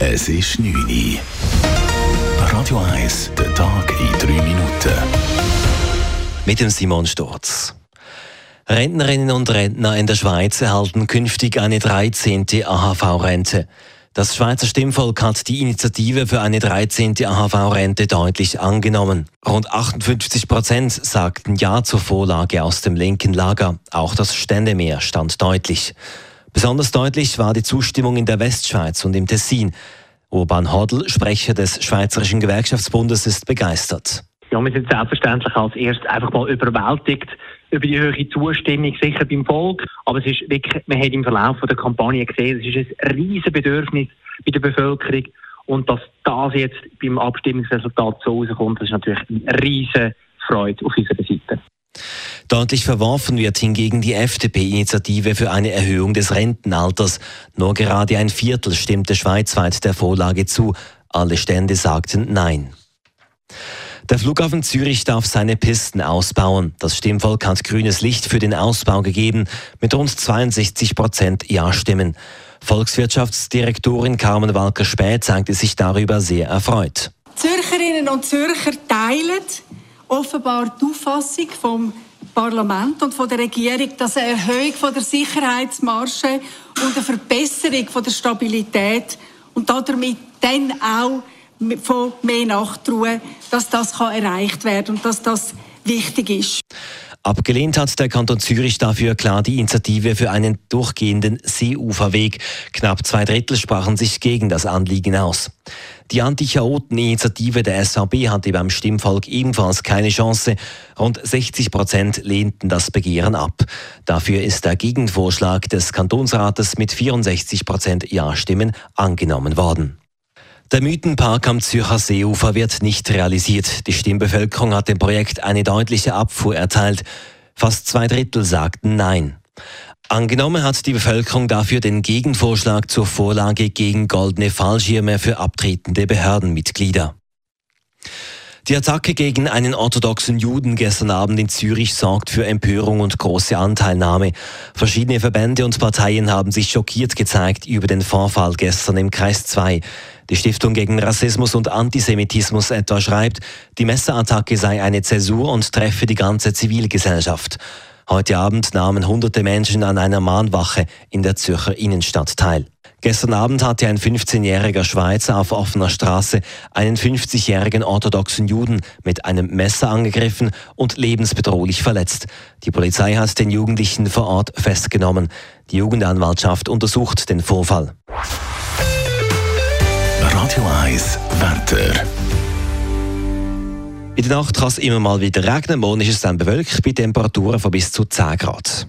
Es ist 9 Uhr. Radio 1, der Tag in 3 Minuten. Mit dem Simon Sturz. Rentnerinnen und Rentner in der Schweiz erhalten künftig eine 13. AHV-Rente. Das Schweizer Stimmvolk hat die Initiative für eine 13. AHV-Rente deutlich angenommen. Rund 58 Prozent sagten Ja zur Vorlage aus dem linken Lager. Auch das Ständemeer stand deutlich. Besonders deutlich war die Zustimmung in der Westschweiz und im Tessin. Urban Hodl, Sprecher des Schweizerischen Gewerkschaftsbundes, ist begeistert. Ja, wir sind selbstverständlich als erstes einfach mal überwältigt über die hohe Zustimmung, sicher beim Volk. Aber es ist wirklich, man hat im Verlauf der Kampagne gesehen, es ist ein riesiges Bedürfnis bei der Bevölkerung. Und dass das jetzt beim Abstimmungsresultat so rauskommt, das ist natürlich eine riesige Freude auf unserer Seite. Deutlich verworfen wird hingegen die FDP-Initiative für eine Erhöhung des Rentenalters. Nur gerade ein Viertel stimmte schweizweit der Vorlage zu. Alle Stände sagten Nein. Der Flughafen Zürich darf seine Pisten ausbauen. Das Stimmvolk hat grünes Licht für den Ausbau gegeben, mit rund 62 Prozent Ja-Stimmen. Volkswirtschaftsdirektorin Carmen Walker-Späth zeigte sich darüber sehr erfreut. Zürcherinnen und Zürcher teilen offenbar die Auffassung vom Parlament und von der Regierung, dass eine Erhöhung von der Sicherheitsmarge und eine Verbesserung von der Stabilität und damit dann auch von mehr Nachtruhe, dass das erreicht werden kann und dass das wichtig ist. Abgelehnt hat der Kanton Zürich dafür klar die Initiative für einen durchgehenden Seeuferweg. Knapp zwei Drittel sprachen sich gegen das Anliegen aus. Die Anti-Chaoten-Initiative der SAB hatte beim Stimmvolk ebenfalls keine Chance. Rund 60 Prozent lehnten das Begehren ab. Dafür ist der Gegenvorschlag des Kantonsrates mit 64 Prozent Ja-Stimmen angenommen worden. Der Mythenpark am Zürcher Seeufer wird nicht realisiert. Die Stimmbevölkerung hat dem Projekt eine deutliche Abfuhr erteilt. Fast zwei Drittel sagten Nein. Angenommen hat die Bevölkerung dafür den Gegenvorschlag zur Vorlage gegen goldene Fallschirme für abtretende Behördenmitglieder. Die Attacke gegen einen orthodoxen Juden gestern Abend in Zürich sorgt für Empörung und große Anteilnahme. Verschiedene Verbände und Parteien haben sich schockiert gezeigt über den Vorfall gestern im Kreis 2. Die Stiftung gegen Rassismus und Antisemitismus etwa schreibt, die Messerattacke sei eine Zäsur und treffe die ganze Zivilgesellschaft. Heute Abend nahmen hunderte Menschen an einer Mahnwache in der Zürcher Innenstadt teil. Gestern Abend hatte ein 15-jähriger Schweizer auf offener Straße einen 50-jährigen orthodoxen Juden mit einem Messer angegriffen und lebensbedrohlich verletzt. Die Polizei hat den Jugendlichen vor Ort festgenommen. Die Jugendanwaltschaft untersucht den Vorfall. Radio 1 Wetter. In der Nacht kann es immer mal wieder regnen, morgen ist es dann bewölkt bei Temperaturen von bis zu 10 Grad.